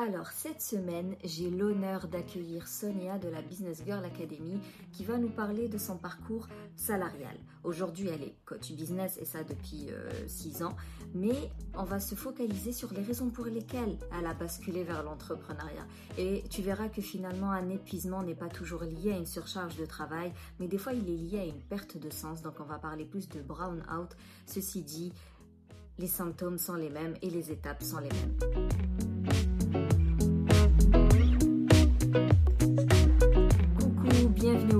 Alors, cette semaine, j'ai l'honneur d'accueillir Sonia de la Business Girl Academy qui va nous parler de son parcours salarial. Aujourd'hui, elle est coach business et ça depuis 6 euh, ans, mais on va se focaliser sur les raisons pour lesquelles elle a basculé vers l'entrepreneuriat. Et tu verras que finalement, un épuisement n'est pas toujours lié à une surcharge de travail, mais des fois, il est lié à une perte de sens. Donc, on va parler plus de brown out. Ceci dit, les symptômes sont les mêmes et les étapes sont les mêmes.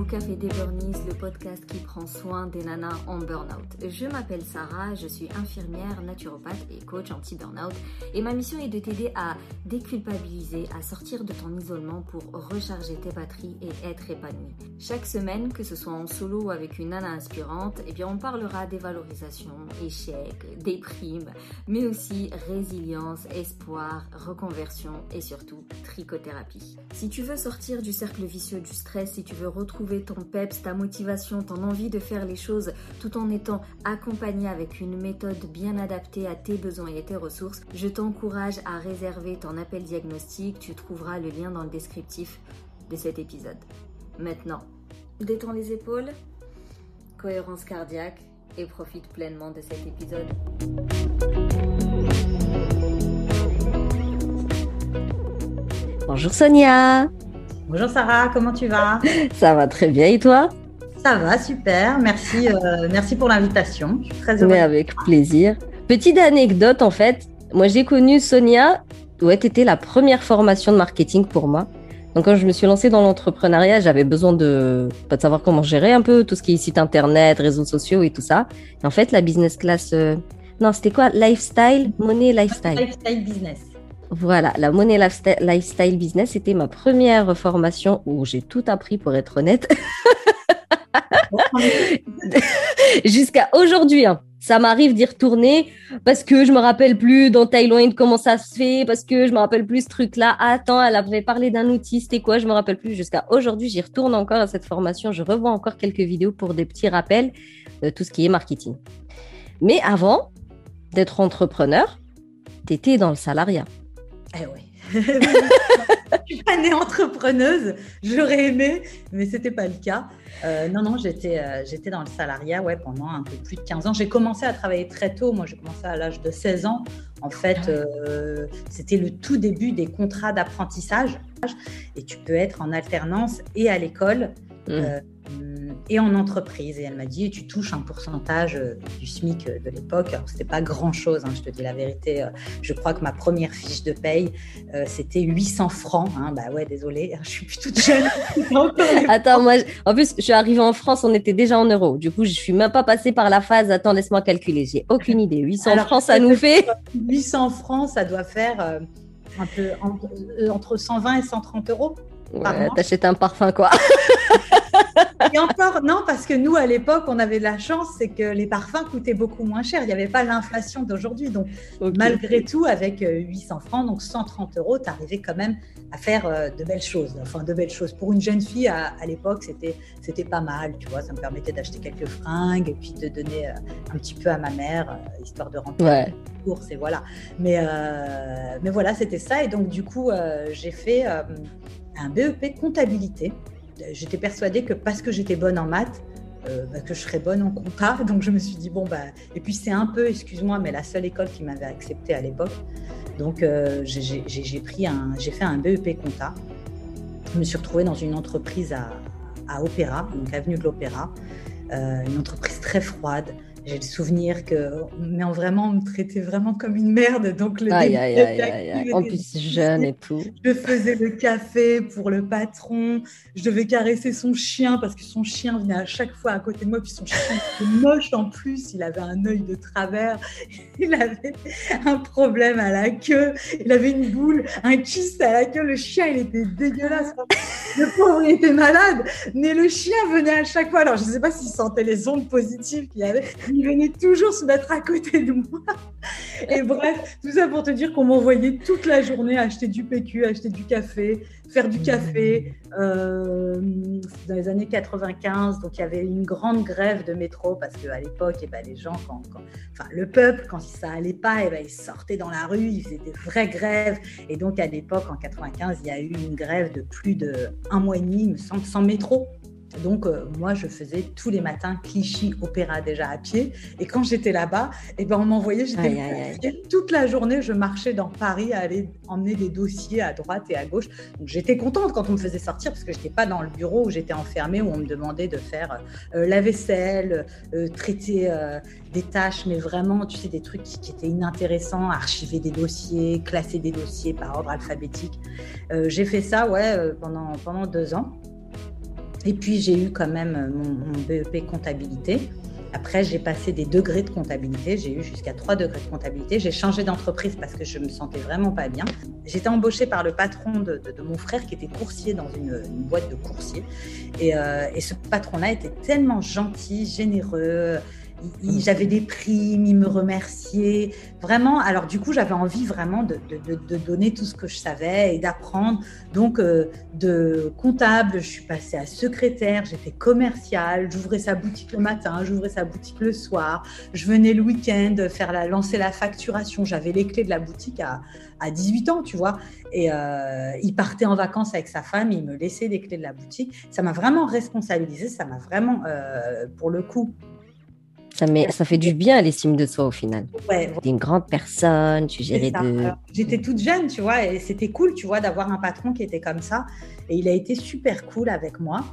Café des Burnies, le podcast qui prend soin des nanas en burn-out. Je m'appelle Sarah, je suis infirmière, naturopathe et coach anti-burn-out et ma mission est de t'aider à déculpabiliser, à sortir de ton isolement pour recharger tes batteries et être épanouie. Chaque semaine, que ce soit en solo ou avec une nana inspirante, eh bien on parlera des valorisations, échecs, déprimes, mais aussi résilience, espoir, reconversion et surtout trichothérapie. Si tu veux sortir du cercle vicieux du stress, si tu veux retrouver ton peps, ta motivation, ton envie de faire les choses tout en étant accompagné avec une méthode bien adaptée à tes besoins et tes ressources, je t'encourage à réserver ton appel diagnostic. Tu trouveras le lien dans le descriptif de cet épisode. Maintenant, détends les épaules, cohérence cardiaque et profite pleinement de cet épisode. Bonjour Sonia Bonjour Sarah, comment tu vas Ça va très bien et toi Ça va, super. Merci, euh, merci pour l'invitation. Je suis très heureuse. Mais avec plaisir. Petite anecdote en fait, moi j'ai connu Sonia, ouais, étais la première formation de marketing pour moi. Donc quand je me suis lancée dans l'entrepreneuriat, j'avais besoin de savoir comment gérer un peu tout ce qui est site internet, réseaux sociaux et tout ça. Et en fait, la business class, euh, non, c'était quoi? Lifestyle, monnaie lifestyle. Lifestyle business. Voilà, la monnaie lifestyle business, c'était ma première formation où j'ai tout appris pour être honnête. Jusqu'à aujourd'hui, hein. ça m'arrive d'y retourner parce que je me rappelle plus dans Thaïlande comment ça se fait, parce que je me rappelle plus ce truc-là. attends, elle avait parlé d'un outil, c'était quoi Je me rappelle plus. Jusqu'à aujourd'hui, j'y retourne encore à cette formation. Je revois encore quelques vidéos pour des petits rappels de tout ce qui est marketing. Mais avant d'être entrepreneur, tu dans le salariat. Eh oui. je suis pas née entrepreneuse, j'aurais aimé, mais c'était pas le cas. Euh, non, non, j'étais, euh, j'étais dans le salariat ouais, pendant un peu plus de 15 ans. J'ai commencé à travailler très tôt. Moi, j'ai commencé à l'âge de 16 ans. En fait, ah euh, c'était le tout début des contrats d'apprentissage. Et tu peux être en alternance et à l'école. Mmh et en entreprise. Et elle m'a dit, tu touches un pourcentage euh, du SMIC euh, de l'époque. Alors, c'était pas grand-chose, hein, je te dis la vérité. Euh, je crois que ma première fiche de paye, c'était 800 francs. Hein. Bah ouais, désolé, je suis plus toute jeune. attends, moi, en plus, je suis arrivée en France, on était déjà en euros. Du coup, je suis même pas passée par la phase, attends, laisse-moi calculer. J'ai aucune idée. 800 francs, ça nous fait 800 francs, ça doit faire un peu entre 120 et 130 euros. Ouais, t'achètes un parfum, quoi. Et encore, non, parce que nous, à l'époque, on avait de la chance, c'est que les parfums coûtaient beaucoup moins cher. Il n'y avait pas l'inflation d'aujourd'hui. Donc, malgré tout, avec 800 euh, francs, donc 130 euros, tu arrivais quand même à faire euh, de belles choses. Enfin, de belles choses. Pour une jeune fille, à, l'époque, c'était, c'était pas mal, tu vois. Ça me permettait d'acheter quelques fringues et puis de donner euh, un petit peu à ma mère, histoire de remplir ouais. les courses et voilà. Mais, mais voilà, c'était ça. Et donc, du coup, j'ai fait un BEP comptabilité j'étais persuadée que parce que j'étais bonne en maths, euh, bah, que je serais bonne en compta. Donc je me suis dit, bon, bah, et puis c'est un peu, excuse-moi, mais la seule école qui m'avait acceptée à l'époque. Donc euh, j'ai pris un, j'ai fait un BEP compta. Je me suis retrouvée dans une entreprise à, à Opéra, donc avenue de l'Opéra, euh, une entreprise très froide. J'ai le souvenir que, mais en vraiment, on me traitait vraiment comme une merde. Donc, le aïe, aïe, aïe, aïe, En plus, jeune et tout. Je faisais le café pour le patron. Je devais caresser son chien parce que son chien venait à chaque fois à côté de moi. Puis son chien était moche en plus. Il avait un œil de travers. Il avait un problème à la queue. Il avait une boule, un kyste à la queue. Le chien, il était dégueulasse. Le pauvre, il était malade. Mais le chien venait à chaque fois. Alors, je ne sais pas s'il sentait les ondes positives qu'il y avait il venait toujours se mettre à côté de moi. Et bref, tout ça pour te dire qu'on m'envoyait toute la journée acheter du PQ, acheter du café, faire du café. Euh, dans les années 95, donc il y avait une grande grève de métro parce qu'à l'époque, eh ben, les gens, quand, enfin le peuple, quand ça allait pas, eh ben, ils sortaient dans la rue, ils faisaient des vraies grèves. Et donc à l'époque, en 95, il y a eu une grève de plus de un mois et demi, me semble, sans métro. Donc, euh, moi, je faisais tous les matins Clichy Opéra déjà à pied. Et quand j'étais là-bas, eh ben, on m'envoyait, j'étais toute la journée, je marchais dans Paris à aller emmener des dossiers à droite et à gauche. Donc, j'étais contente quand on me faisait sortir parce que je n'étais pas dans le bureau où j'étais enfermée, où on me demandait de faire euh, la vaisselle, euh, traiter des tâches, mais vraiment, tu sais, des trucs qui, étaient inintéressants, archiver des dossiers, classer des dossiers par ordre alphabétique. J'ai fait ça, ouais, pendant, pendant deux ans. Et puis j'ai eu quand même mon, BEP comptabilité. Après, j'ai passé des degrés de comptabilité. J'ai eu jusqu'à trois degrés de comptabilité. J'ai changé d'entreprise parce que je me sentais vraiment pas bien. J'étais embauchée par le patron de, mon frère qui était coursier dans une, boîte de coursier. Euh, et ce patron-là était tellement gentil, généreux j'avais des primes, il me remerciait. Vraiment, alors du coup, j'avais envie vraiment de, donner tout ce que je savais et d'apprendre. Donc, euh, de comptable, je suis passée à secrétaire, j'étais commerciale, j'ouvrais sa boutique le matin, j'ouvrais sa boutique le soir, je venais le week-end faire la, lancer la facturation. J'avais les clés de la boutique à, à 18 ans, tu vois. Et euh, il partait en vacances avec sa femme, il me laissait les clés de la boutique. Ça m'a vraiment responsabilisée, ça m'a vraiment, euh, pour le coup, ça, met, ça fait du bien l'estime de soi au final. Ouais, tu es une grande personne, tu gérais de. J'étais toute jeune, tu vois, et c'était cool, tu vois, d'avoir un patron qui était comme ça. Et il a été super cool avec moi.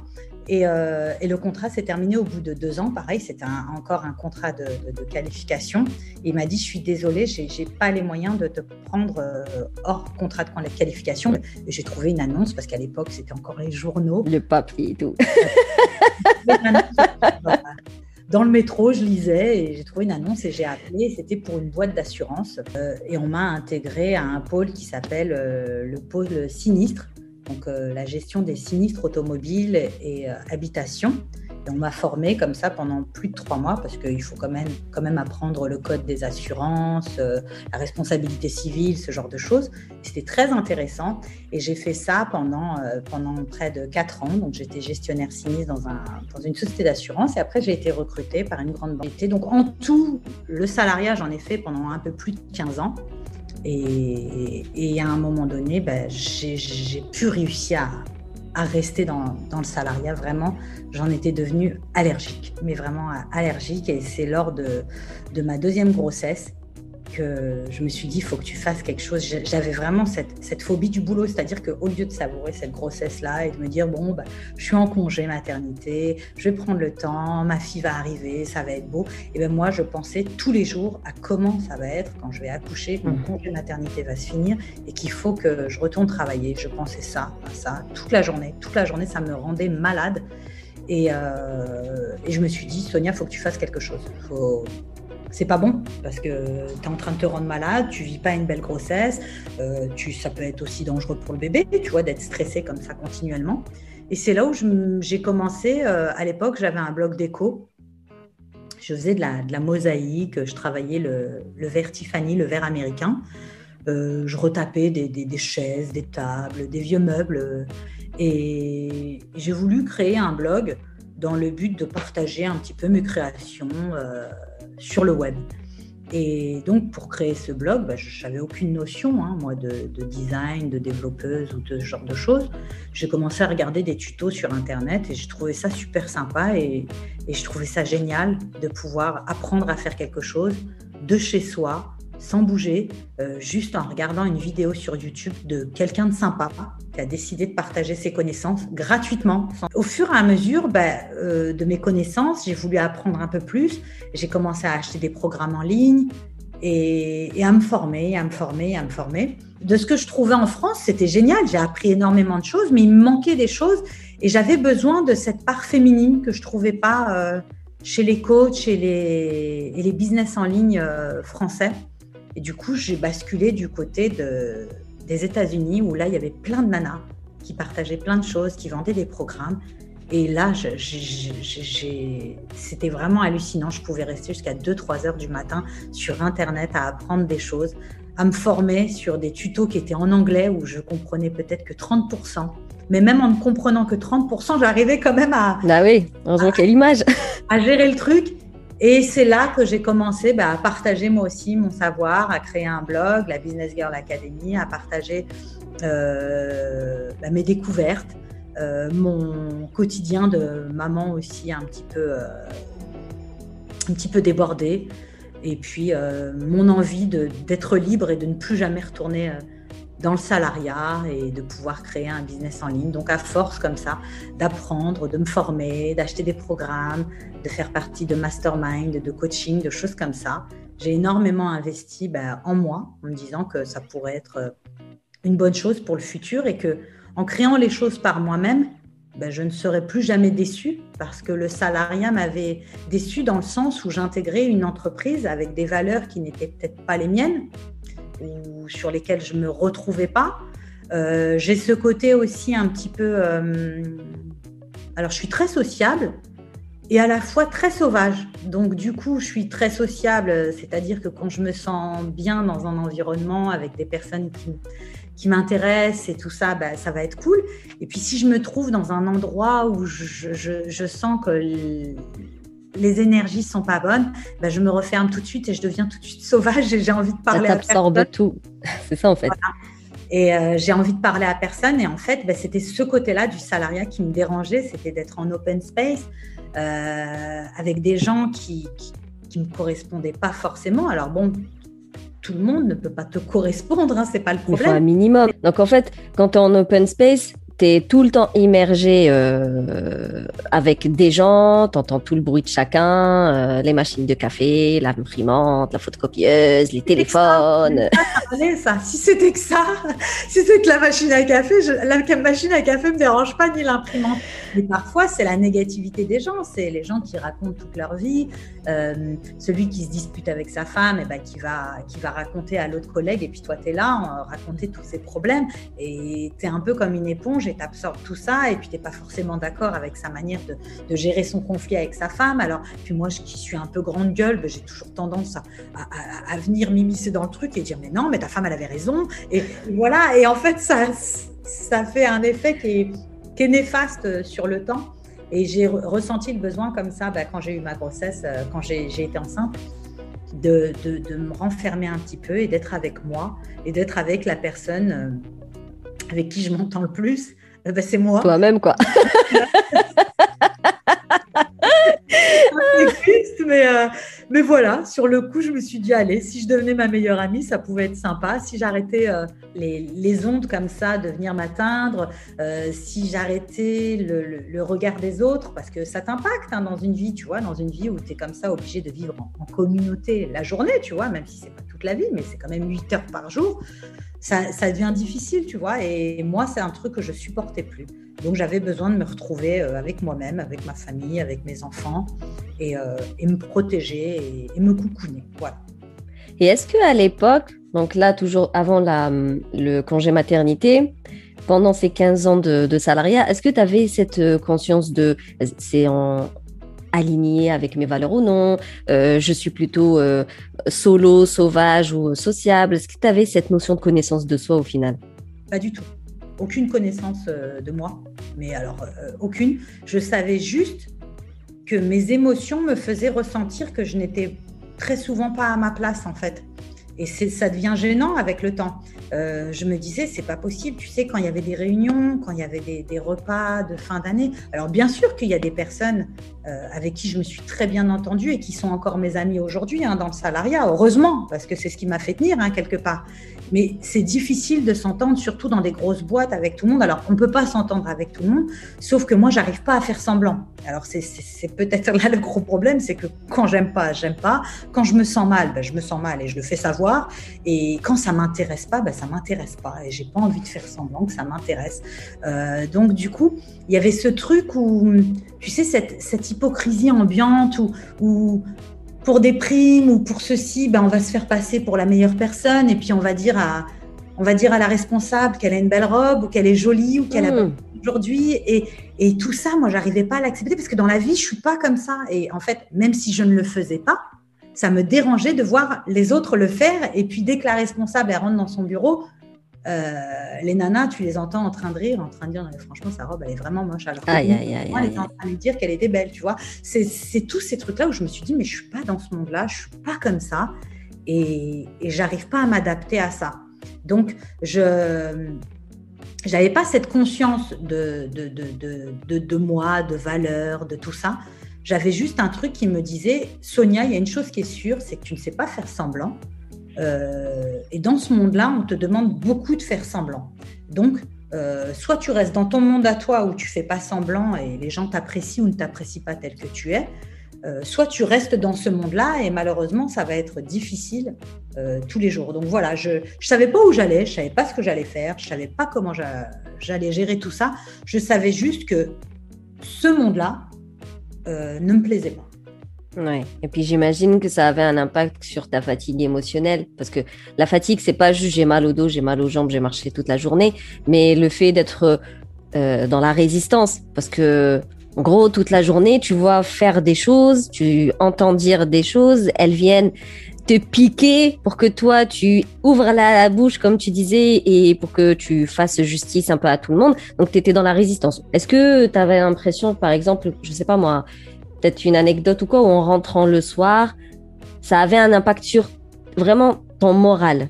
Et, euh, et le contrat s'est terminé au bout de deux ans. Pareil, c'était encore un contrat de, de, qualification. il m'a dit Je suis désolée, je n'ai pas les moyens de te prendre euh, hors contrat de qualification. J'ai trouvé une annonce parce qu'à l'époque, c'était encore les journaux. Le papier et tout. dans le métro, je lisais et j'ai trouvé une annonce et j'ai appelé. C'était pour une boîte d'assurance euh, et on m'a intégré à un pôle qui s'appelle euh, le pôle sinistre, donc euh, la gestion des sinistres automobiles et habitation on m'a formé comme ça pendant plus de trois mois parce qu'il faut quand même, quand même apprendre le code des assurances, euh, la responsabilité civile, ce genre de choses. C'était très intéressant et j'ai fait ça pendant, euh, pendant près de quatre ans. Donc j'étais gestionnaire sinistre dans, un, dans une société d'assurance et après j'ai été recrutée par une grande banque. Donc en tout, le salariat, j'en ai fait pendant un peu plus de 15 ans. Et, à un moment donné, ben, j'ai pu réussir à, à rester dans, dans le salariat. Vraiment, j'en étais devenue allergique, mais vraiment allergique. Et c'est lors de, de ma deuxième grossesse que je me suis dit, il faut que tu fasses quelque chose. J'avais vraiment cette, cette, phobie du boulot, c'est-à-dire qu'au lieu de savourer cette grossesse-là et de me dire, bon, bah, je suis en congé maternité, je vais prendre le temps, ma fille va arriver, ça va être beau, et bien moi, je pensais tous les jours à comment ça va être quand je vais accoucher, quand mon mmh. congé maternité va se finir et qu'il faut que je retourne travailler. Je pensais ça, à ça, toute la journée. Toute la journée, ça me rendait malade. Et, euh, et je me suis dit, Sonia, il faut que tu fasses quelque chose. Faut, c'est pas bon parce que tu es en train de te rendre malade, tu vis pas une belle grossesse, euh, tu, ça peut être aussi dangereux pour le bébé, tu vois, d'être stressé comme ça continuellement. Et c'est là où j'ai commencé, euh, à l'époque, j'avais un blog déco. Je faisais de la, mosaïque, je travaillais le, le, verre Tiffany, le verre américain. Euh, je retapais des, chaises, des tables, des vieux meubles. Et j'ai voulu créer un blog dans le but de partager un petit peu mes créations sur le web. Et donc, pour créer ce blog, bah, je n'avais aucune notion, hein, moi, de, design, de développeuse ou de ce genre de choses. J'ai commencé à regarder des tutos sur Internet et j'ai trouvé ça super sympa et, et, je trouvais ça génial de pouvoir apprendre à faire quelque chose de chez soi, sans bouger, euh, juste en regardant une vidéo sur YouTube de quelqu'un de sympa qui a décidé de partager ses connaissances gratuitement. Au fur et à mesure ben, euh, de mes connaissances, j'ai voulu apprendre un peu plus. J'ai commencé à acheter des programmes en ligne et, à me former, à me former, à me former. De ce que je trouvais en France, c'était génial. J'ai appris énormément de choses, mais il me manquait des choses et j'avais besoin de cette part féminine que je trouvais pas euh, chez les coachs et et les business en ligne français. Et du coup, j'ai basculé du côté de, des États-Unis où là, il y avait plein de nanas qui partageaient plein de choses, qui vendaient des programmes. Et là, c'était vraiment hallucinant. Je pouvais rester jusqu'à 2-3 heures du matin sur Internet à apprendre des choses, à me former sur des tutos qui étaient en anglais où je comprenais peut-être que 30%. Mais même en ne comprenant que 30%, j'arrivais quand même à. Ah oui, heureusement quelle image? À gérer le truc. Et c'est là que j'ai commencé bah, à partager moi aussi mon savoir, à créer un blog, la Business Girl Academy, à partager euh, bah, mes découvertes, euh, mon quotidien de maman aussi un petit peu, euh, un petit peu débordé, et puis mon envie d'être libre et de ne plus jamais retourner dans le salariat et de pouvoir créer un business en ligne. Donc à force comme ça d'apprendre, de me former, d'acheter des programmes, de faire partie de mastermind, de coaching, de choses comme ça, j'ai énormément investi ben, en moi en me disant que ça pourrait être une bonne chose pour le futur et que en créant les choses par moi-même, ben, je ne serais plus jamais déçue parce que le salariat m'avait déçu dans le sens où j'intégrais une entreprise avec des valeurs qui n'étaient peut-être pas les miennes ou sur lesquelles je me retrouvais pas. Euh, j'ai ce côté aussi un petit peu. Euh, alors, je suis très sociable et à la fois très sauvage. Donc, du coup, je suis très sociable, c'est-à-dire que quand je me sens bien dans un environnement avec des personnes qui, qui m'intéressent et tout ça, bah, ça va être cool. Et puis, si je me trouve dans un endroit où je, je, je sens que les énergies sont pas bonnes, ben je me referme tout de suite et je deviens tout de suite sauvage et j'ai envie de parler ça t'absorbe tout. C'est ça en fait. Et euh, j'ai envie de parler à personne. Et en fait, ben, c'était ce côté-là du salariat qui me dérangeait, c'était d'être en open space euh, avec des gens qui, qui, me correspondaient pas forcément. Alors bon, tout le monde ne peut pas te correspondre, hein, c'est pas le problème. Il faut un minimum. Donc en fait, quand tu es en open space, tu es tout le temps immergé euh, avec des gens, tu entends tout le bruit de chacun, euh, les machines de café, l'imprimante, la photocopieuse, les téléphones. Ça, Si c'était que ça, si c'est que la machine à café, la machine à café me dérange pas ni l'imprimante. Mais parfois, c'est la négativité des gens, c'est les gens qui racontent toute leur vie, euh, celui qui se dispute avec sa femme, et ben, qui, va, qui va raconter à l'autre collègue, et puis toi, tu es là, raconter tous ses problèmes, et tu es un peu comme une éponge et t'absorbes tout ça et puis t'es pas forcément d'accord avec sa manière de, gérer son conflit avec sa femme. Alors, puis moi, qui suis un peu grande gueule, ben, j'ai toujours tendance à, venir m'immiscer dans le truc et dire mais non, mais ta femme, elle avait raison. Et voilà, et en fait, ça, ça fait un effet qui est, qui est néfaste sur le temps. Et j'ai ressenti le besoin comme ça ben, quand j'ai eu ma grossesse, euh, quand j'ai été enceinte. De, de, de, me renfermer un petit peu et d'être avec moi et d'être avec la personne euh, avec qui je m'entends le plus, euh, bah, c'est moi. Toi-même, quoi. mais, euh, mais voilà, sur le coup, je me suis dit, allez, si je devenais ma meilleure amie, ça pouvait être sympa. Si j'arrêtais euh, les, les, ondes comme ça de venir m'atteindre, si j'arrêtais le, le, regard des autres, parce que ça t'impacte hein, dans une vie, tu vois, dans une vie où tu es comme ça obligé de vivre en, en communauté la journée, tu vois, même si c'est pas toute la vie, mais c'est quand même 8 heures par jour ça, devient difficile, tu vois. Et moi, c'est un truc que je supportais plus. Donc, j'avais besoin de me retrouver euh, avec moi-même, avec ma famille, avec mes enfants, et, euh, me protéger et, me coucouner. Voilà. Et est-ce que à l'époque, donc là, toujours avant la, le congé maternité, pendant ces 15 ans de, de salariat, est-ce que tu avais cette euh, conscience de c'est aligné avec mes valeurs ou non, euh, je suis plutôt euh, solo, sauvage ou sociable. Est-ce que tu avais cette notion de connaissance de soi au final? Pas du tout. Aucune connaissance euh, de moi, mais alors aucune. Je savais juste que mes émotions me faisaient ressentir que je n'étais très souvent pas à ma place en fait. Et ça devient gênant avec le temps. Euh, je me disais, c'est pas possible. Tu sais, quand il y avait des réunions, quand il y avait des, repas de fin d'année. Alors, bien sûr qu'il y a des personnes euh, avec qui je me suis très bien entendue et qui sont encore mes amis aujourd'hui hein, dans le salariat, heureusement, parce que c'est ce qui m'a fait tenir hein, quelque part. Mais c'est difficile de s'entendre, surtout dans des grosses boîtes avec tout le monde. Alors, on peut pas s'entendre avec tout le monde, sauf que moi, j'arrive pas à faire semblant. Alors, c'est peut-être là le gros problème, c'est que quand j'aime pas, j'aime pas. Quand je me sens mal, ben, je me sens mal et je le fais savoir. Et quand ça m'intéresse pas, ben, ça m'intéresse pas. Et j'ai pas envie de faire semblant que ça m'intéresse. Euh, donc, du coup, il y avait ce truc où, tu sais, cette, cette hypocrisie ambiante où, où pour des primes ou pour ceci, ben, on va se faire passer pour la meilleure personne et puis on va dire à, on va dire à la responsable qu'elle a une belle robe ou qu'elle est jolie ou qu'elle a. Mmh. aujourd'hui. Et, et tout ça, moi, j'arrivais pas à l'accepter parce que dans la vie, je suis pas comme ça. Et en fait, même si je ne le faisais pas, ça me dérangeait de voir les autres le faire. Et puis, dès que la responsable elle rentre dans son bureau, les nanas, tu les entends en train de rire, en train de dire franchement, sa robe, elle est vraiment moche. Alors que aïe, aïe, aïe, moi, elle était en train de lui dire qu'elle était belle, tu vois. C'est tous ces trucs-là où je me suis dit, mais je suis pas dans ce monde-là, je suis pas comme ça. Et, et j'arrive pas à m'adapter à ça. Donc, je n'avais pas cette conscience de, de, de, de, de moi, de valeur, de tout ça. J'avais juste un truc qui me disait, Sonia, il y a une chose qui est sûre, c'est que tu ne sais pas faire semblant. Euh, et dans ce monde-là, on te demande beaucoup de faire semblant. Donc, euh, soit tu restes dans ton monde à toi où tu fais pas semblant et les gens t'apprécient ou ne t'apprécient pas tel que tu es, euh, soit tu restes dans ce monde-là et malheureusement, ça va être difficile tous les jours. Donc voilà, je ne savais pas où j'allais, je savais pas ce que j'allais faire, je savais pas comment j'allais gérer tout ça. Je savais juste que ce monde-là ne me plaisait pas. Ouais. Et puis j'imagine que ça avait un impact sur ta fatigue émotionnelle parce que la fatigue c'est pas juste j'ai mal au dos, j'ai mal aux jambes, j'ai marché toute la journée, mais le fait d'être euh, dans la résistance parce que en gros toute la journée tu vois faire des choses, tu entends dire des choses, elles viennent te piquer pour que toi tu ouvres la bouche comme tu disais et pour que tu fasses justice un peu à tout le monde. Donc tu étais dans la résistance. Est-ce que tu avais l'impression par exemple, je sais pas moi, peut-être une anecdote ou quoi, où en rentrant le soir, ça avait un impact sur vraiment ton moral.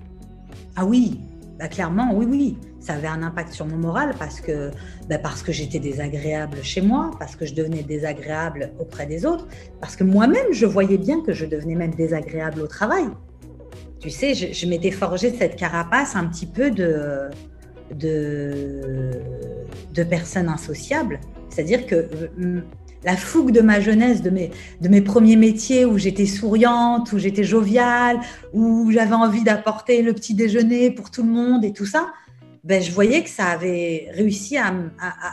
Ah oui, bah clairement, oui, oui. Ça avait un impact sur mon moral parce que, bah parce que j'étais désagréable chez moi, parce que je devenais désagréable auprès des autres, parce que moi-même, je voyais bien que je devenais même désagréable au travail. Tu sais, je, je m'étais forgé cette carapace un petit peu de, de, de personne insociable. C'est-à-dire que euh, la fougue de ma jeunesse, de mes, de mes premiers métiers où j'étais souriante, où j'étais joviale, où j'avais envie d'apporter le petit déjeuner pour tout le monde et tout ça, ben, je voyais que ça avait réussi à,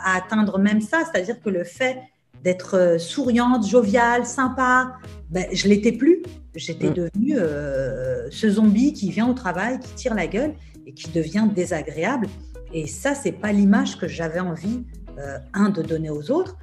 atteindre même ça. C'est-à-dire que le fait d'être euh, souriante, joviale, sympa, ben, je l'étais plus. J'étais mm. devenue euh, ce zombie qui vient au travail, qui tire la gueule et qui devient désagréable. Et ça, c'est pas l'image que j'avais envie, euh, un, de donner aux autres,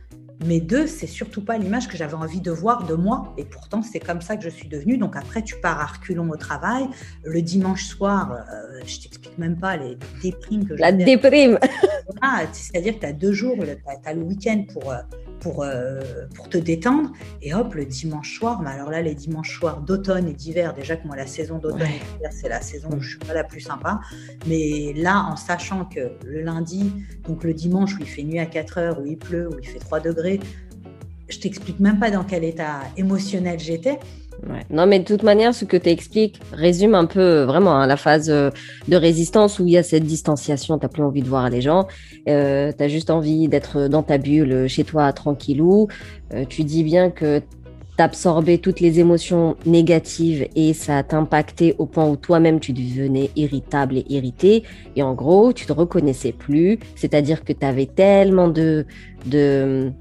mais deux, c'est surtout pas l'image que j'avais envie de voir de moi. Et pourtant, c'est comme ça que je suis devenue. Donc après, tu pars à reculons au travail. Le dimanche soir, euh, je t'explique même pas les déprimes que j'ai. La déprime C'est-à-dire que tu as deux jours, tu as, le week-end pour, euh, pour, euh, pour te détendre. Et hop, le dimanche soir, mais alors là, les dimanches soirs d'automne et d'hiver, déjà que moi, la saison d'automne et d'hiver, c'est la saison où je suis pas la plus sympa. Mais là, en sachant que le lundi, donc le dimanche où il fait nuit à 4 heures, où il pleut, où il fait 3 degrés, je t'explique même pas dans quel état émotionnel j'étais. Non, mais de toute manière, ce que tu expliques résume un peu euh, vraiment hein, la phase euh, de résistance où il y a cette distanciation, tu plus envie de voir les gens, euh, tu as juste envie d'être dans ta bulle, chez toi, tranquillou. Euh, tu dis bien que t'absorbais toutes les émotions négatives et ça t'impactait au point où toi-même tu devenais irritable et irrité. Et en gros, tu te reconnaissais plus, c'est-à-dire que tu avais tellement de, de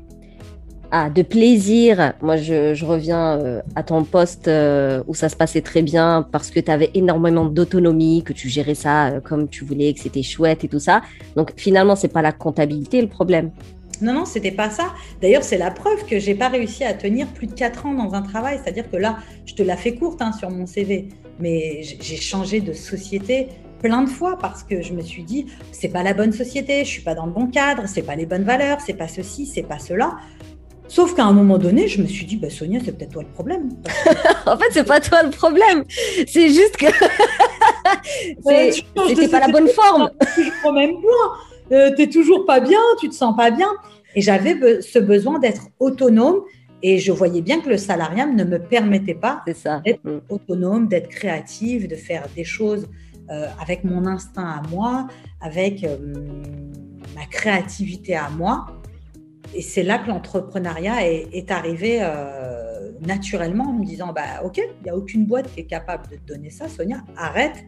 ah, de plaisir. Moi, je, reviens euh, à ton poste euh, où ça se passait très bien parce que tu avais énormément d'autonomie, que tu gérais ça euh, comme tu voulais, que c'était chouette et tout ça. Donc, finalement, c'est pas la comptabilité le problème. Non, non, c'était pas ça. D'ailleurs, c'est la preuve que j'ai pas réussi à tenir plus de 4 ans dans un travail. C'est-à-dire que là, je te la fais courte hein, sur mon CV, mais j'ai changé de société plein de fois parce que je me suis dit c'est pas la bonne société, je suis pas dans le bon cadre, c'est pas les bonnes valeurs, c'est pas ceci, c'est pas cela. Sauf qu'à un moment donné, je me suis dit, bah, Sonia, c'est peut-être toi le problème. en fait, c'est pas toi le problème. C'est juste que c'était pas la bonne forme. toujours au même point. Euh, tu toujours pas bien, tu te sens pas bien. Et j'avais ce besoin d'être autonome. Et je voyais bien que le salariat ne me permettait pas d'être mm. autonome, d'être créative, de faire des choses euh, avec mon instinct à moi, avec euh, ma créativité à moi et c'est là que l'entrepreneuriat est, arrivé euh, naturellement en me disant bah ok, il n'y a aucune boîte qui est capable de te donner ça, Sonia, arrête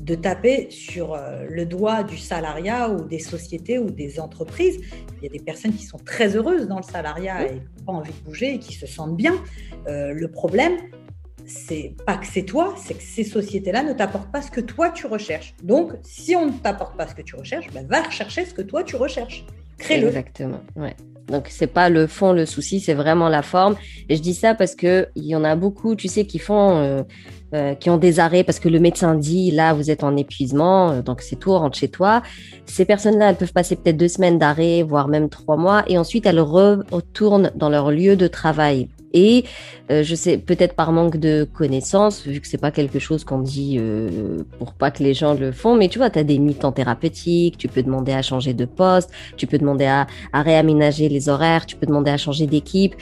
de taper sur euh, le doigt du salariat ou des sociétés ou des entreprises. Il y a des personnes qui sont très heureuses dans le salariat et qui n'ont pas envie de bouger et qui se sentent bien. Euh, le problème, c'est pas que c'est toi, c'est que ces sociétés-là ne t'apportent pas ce que toi tu recherches. Donc, si on ne t'apporte pas ce que tu recherches, bah, va rechercher ce que toi tu recherches Crée-le. Exactement. Ouais. Donc c'est pas le fond le souci, c'est vraiment la forme. Et je dis ça parce que il y en a beaucoup, tu sais, qui font, euh, euh, qui ont des arrêts parce que le médecin dit là vous êtes en épuisement, euh, donc c'est tout, rentre chez toi. Ces personnes-là, elles peuvent passer peut-être deux semaines d'arrêt, voire même trois mois, et ensuite elles retournent dans leur lieu de travail. Et euh, je sais, peut-être par manque de connaissances, vu que c'est pas quelque chose qu'on dit euh, pour pas que les gens le font, mais tu vois, tu as des mi-temps thérapeutiques, tu peux demander à changer de poste, tu peux demander à, à réaménager les horaires, tu peux demander à changer d'équipe.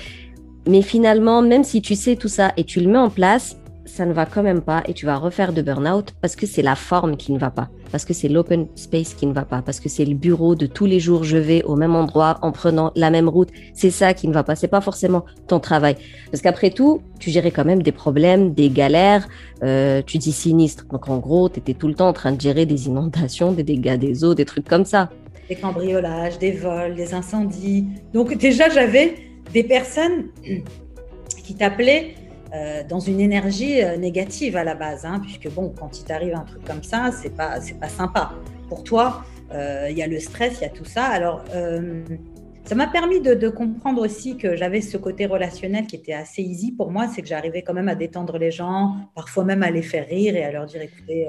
Mais finalement, même si tu sais tout ça et tu le mets en place, ça ne va quand même pas et tu vas refaire de burn-out parce que c'est la forme qui ne va pas, parce que c'est l'open space qui ne va pas, parce que c'est le bureau de tous les jours, je vais au même endroit en prenant la même route. C'est ça qui ne va pas, c'est pas forcément ton travail. Parce qu'après tout, tu gérais quand même des problèmes, des galères, euh, tu dis sinistre. Donc en gros, tu étais tout le temps en train de gérer des inondations, des dégâts des eaux, des trucs comme ça. Des cambriolages, des vols, des incendies. Donc déjà, j'avais des personnes qui t'appelaient euh, dans une énergie euh, négative à la base, hein, puisque bon, quand il t'arrive un truc comme ça, c'est pas c'est pas sympa. Pour toi, euh, il y a le stress, il y a tout ça. Alors ça m'a permis de, de, comprendre aussi que j'avais ce côté relationnel qui était assez easy pour moi, c'est que j'arrivais quand même à détendre les gens, parfois même à les faire rire et à leur dire écoutez,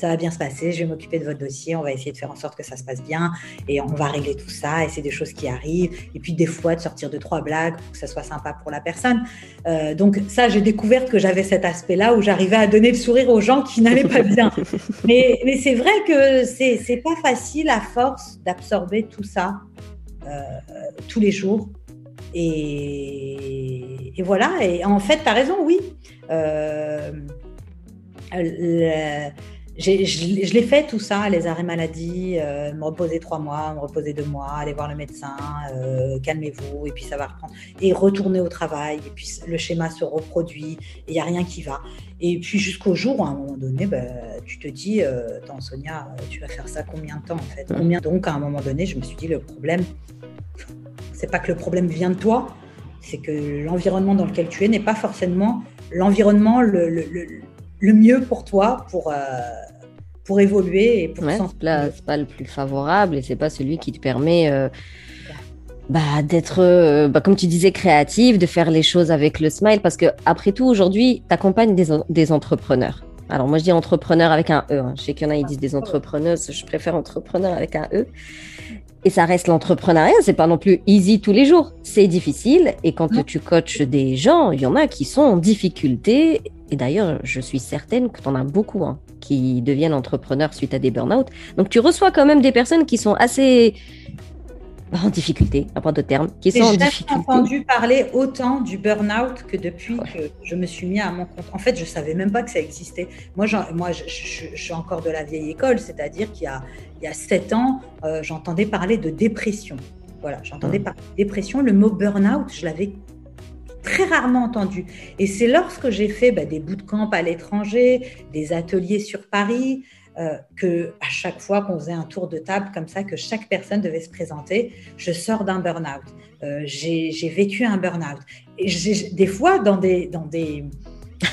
ça va bien se passer, je vais m'occuper de votre dossier, on va essayer de faire en sorte que ça se passe bien et on va régler tout ça et c'est des choses qui arrivent. Et puis des fois de sortir deux, trois blagues pour que ça soit sympa pour la personne. Euh, donc ça, j'ai découvert que j'avais cet aspect-là où j'arrivais à donner le sourire aux gens qui n'allaient pas bien. mais, mais c'est vrai que c'est pas facile à force d'absorber tout ça euh, tous les jours. Et, et, voilà, et en fait, tu as raison, oui. Euh, le, je, l'ai fait tout ça, les arrêts maladie, euh, me reposer trois mois, me reposer deux mois, aller voir le médecin, euh, calmez-vous, et puis ça va reprendre. Et retourner au travail, et puis le schéma se reproduit, et il n'y a rien qui va. Et puis jusqu'au jour où, à un moment donné, bah, tu te dis, euh, attends Sonia, tu vas faire ça combien de temps en fait? Combien... Donc à un moment donné, je me suis dit, le problème, c'est pas que le problème vient de toi, c'est que l'environnement dans lequel tu es n'est pas forcément l'environnement le, le, le, mieux pour toi pour pour évoluer et pour ouais, c'est pas le plus favorable et c'est pas celui qui te permet euh, bah, d'être, euh, bah, comme tu disais, créatif, de faire les choses avec le smile parce que après tout aujourd'hui, tu accompagnes des, des, entrepreneurs. Alors moi je dis entrepreneur avec un E. Hein. Je sais qu'il y en a ils disent des entrepreneuses, je préfère entrepreneur avec un E. Et ça reste l'entrepreneuriat, c'est pas non plus easy tous les jours. C'est difficile et quand tu coaches des gens, il y en a qui sont en difficulté et d'ailleurs, je suis certaine que tu en as beaucoup hein, qui deviennent entrepreneurs suite à des burn-out. Donc, tu reçois quand même des personnes qui sont assez en difficulté, à part de terme, qui sont en difficulté. J'ai entendu parler autant du burn-out que depuis que je me suis mis à mon compte. En fait, je savais même pas que ça existait. Moi, moi je, suis encore de la vieille école, c'est-à-dire qu'il y a, il y a sept ans, euh, j'entendais parler de dépression. Voilà, j'entendais mmh. parler de dépression. Le mot burn-out, je l'avais très rarement entendu. Et c'est lorsque j'ai fait bah, des bootcamps à l'étranger, des ateliers sur Paris, euh, que à chaque fois qu'on faisait un tour de table comme ça, que chaque personne devait se présenter, je sors d'un burn-out. Euh, j'ai vécu un burn-out. Des fois, dans des... Dans des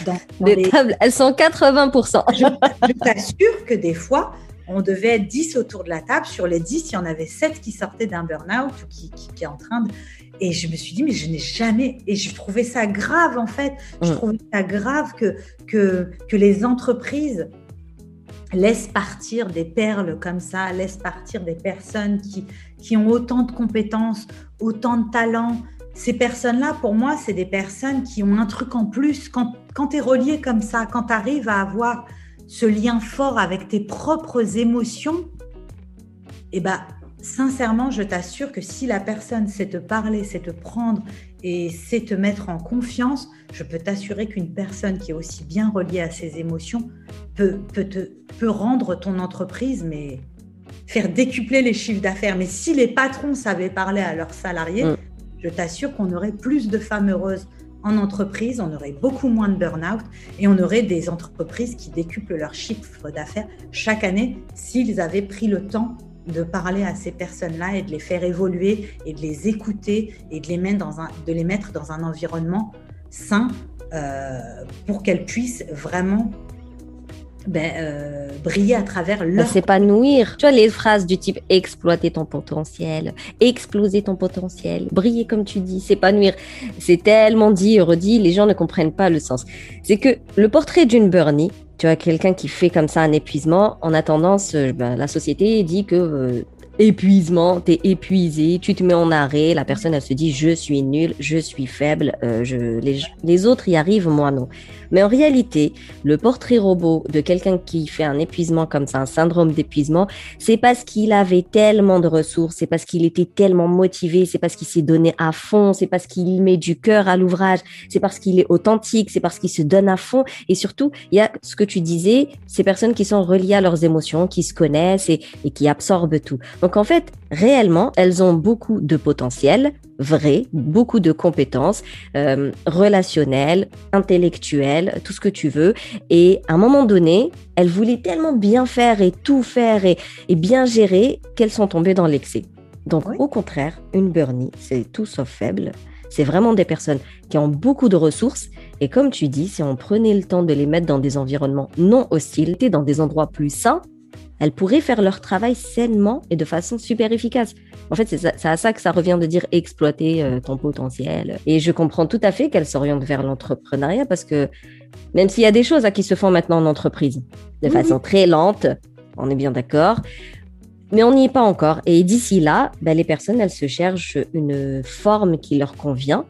dans, des, tables, elles sont 80%. je, je t'assure que des fois, on devait être 10 autour de la table. Sur les 10, il y en avait 7 qui sortaient d'un burn-out ou qui, qui, qui, est en train de, et je me suis dit, mais je n'ai jamais. Et je trouvais ça grave, en fait. Je mm. trouvais ça grave que, que, que les entreprises laissent partir des perles comme ça, laissent partir des personnes qui, qui ont autant de compétences, autant de talents. Ces personnes-là, pour moi, c'est des personnes qui ont un truc en plus. Quand, quand tu es relié comme ça, quand tu arrives à avoir ce lien fort avec tes propres émotions, eh ben, sincèrement, je t'assure que si la personne sait te parler, sait te prendre et sait te mettre en confiance, je peux t'assurer qu'une personne qui est aussi bien reliée à ses émotions peut, peut, te, peut rendre ton entreprise, mais faire décupler les chiffres d'affaires. Mais si les patrons savaient parler à leurs salariés, mm. je t'assure qu'on aurait plus de femmes heureuses en entreprise, on aurait beaucoup moins de burn-out et on aurait des entreprises qui décuplent leurs chiffres d'affaires chaque année s'ils avaient pris le temps de parler à ces personnes-là et de les faire évoluer et de les écouter et de les mettre dans un, de les mettre dans un environnement sain euh, pour qu'elles puissent vraiment ben, euh, briller à travers Bah, leur S'épanouir. Tu vois, les phrases du type exploiter ton potentiel, exploser ton potentiel, briller comme tu dis, s'épanouir. C'est tellement dit et redit, les gens ne comprennent pas le sens. C'est que le portrait d'une Bernie, tu vois, quelqu'un qui fait comme ça un épuisement, en a tendance, ben, la société dit que euh, épuisement, t'es épuisé, tu te mets en arrêt, la personne elle se dit je suis nul, je suis faible, euh, je, les, les autres y arrivent, moi non. Mais en réalité, le portrait robot de quelqu'un qui fait un épuisement comme ça, un syndrome d'épuisement, c'est parce qu'il avait tellement de ressources, c'est parce qu'il était tellement motivé, c'est parce qu'il s'est donné à fond, c'est parce qu'il met du cœur à l'ouvrage, c'est parce qu'il est authentique, c'est parce qu'il se donne à fond. Et surtout, il y a ce que tu disais, ces personnes qui sont reliées à leurs émotions, qui se connaissent et, qui absorbent tout. En fait, réellement, elles ont beaucoup de potentiel vrai, beaucoup de compétences euh, relationnelles, intellectuelles, tout ce que tu veux. Et à un moment donné, elles voulaient tellement bien faire et tout faire et, et bien gérer qu'elles sont tombées dans l'excès. Donc Oui. au contraire, une Bernie, c'est tout sauf faible. C'est vraiment des personnes qui ont beaucoup de ressources. Et comme tu dis, si on prenait le temps de les mettre dans des environnements non hostiles, dans des endroits plus sains, elles pourraient faire leur travail sainement et de façon super efficace. En fait, c'est à ça que ça revient de dire exploiter euh, ton potentiel. Et je comprends tout à fait qu'elles s'orientent vers l'entrepreneuriat parce que même s'il y a des choses à qui se font maintenant en entreprise, de façon très lente, on est bien d'accord, mais on n'y est pas encore. Et d'ici là, ben, les personnes, elles se cherchent une forme qui leur convient.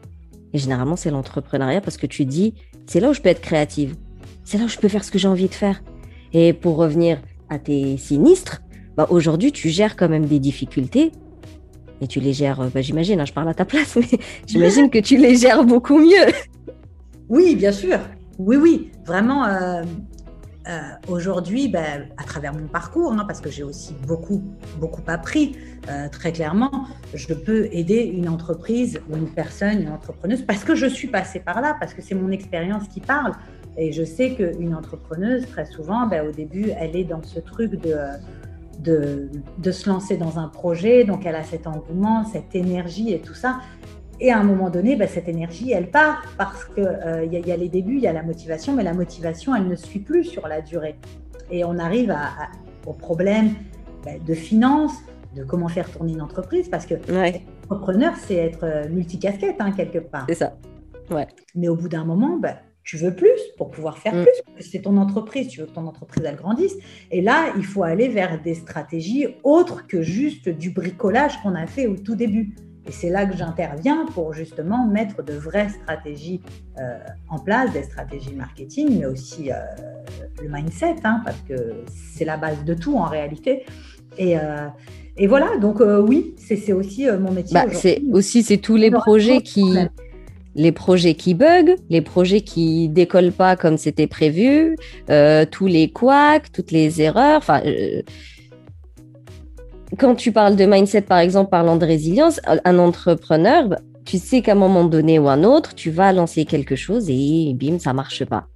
Et généralement, c'est l'entrepreneuriat parce que tu dis, c'est là où je peux être créative. C'est là où je peux faire ce que j'ai envie de faire. Et pour revenir à tes sinistres, bah, aujourd'hui, tu gères quand même des difficultés. Et tu les gères, bah, j'imagine, hein, je parle à ta place, mais j'imagine que tu les gères beaucoup mieux. Oui, bien sûr. Oui, oui, vraiment. euh, euh, Aujourd'hui, ben, à travers mon parcours, hein, parce que j'ai aussi beaucoup, beaucoup appris, euh, très clairement, je peux aider une entreprise ou une personne, une entrepreneuse, parce que je suis passée par là, parce que c'est mon expérience qui parle. Et je sais qu'une entrepreneuse, très souvent, ben, au début, elle est dans ce truc de, de, de se lancer dans un projet, donc elle a cet engouement, cette énergie et tout ça. Et à un moment donné, ben, cette énergie, elle part parce qu'il euh, y, a- y a les débuts, il y a la motivation, mais la motivation, elle ne suit plus sur la durée. Et on arrive à, à- au problème ben, de finances, de comment faire tourner une entreprise, parce que Ouais, entrepreneur, c'est être euh, multicasquette, hein, quelque part. c'est ça. Mais au bout d'un moment, ben, tu veux plus pour pouvoir faire Mm. plus. C'est ton entreprise, tu veux que ton entreprise elle grandisse. Et là, il faut aller vers des stratégies autres que juste du bricolage qu'on a fait au tout début. Et c'est là que j'interviens pour justement mettre de vraies stratégies euh, en place, des stratégies marketing, mais aussi euh, le mindset, hein, parce que c'est la base de tout en réalité. Et, euh, et voilà, donc oui, c'est aussi mon métier. Bah, c'est aussi c'est tous les projets qui problème. Les projets qui bug, les projets qui décollent pas comme c'était prévu, euh, tous les couacs, toutes les erreurs. Enfin, euh, quand tu parles de mindset, par exemple, parlant de résilience, un entrepreneur, bah, tu sais qu'à un moment donné ou un autre, tu vas lancer quelque chose et bim, ça marche pas.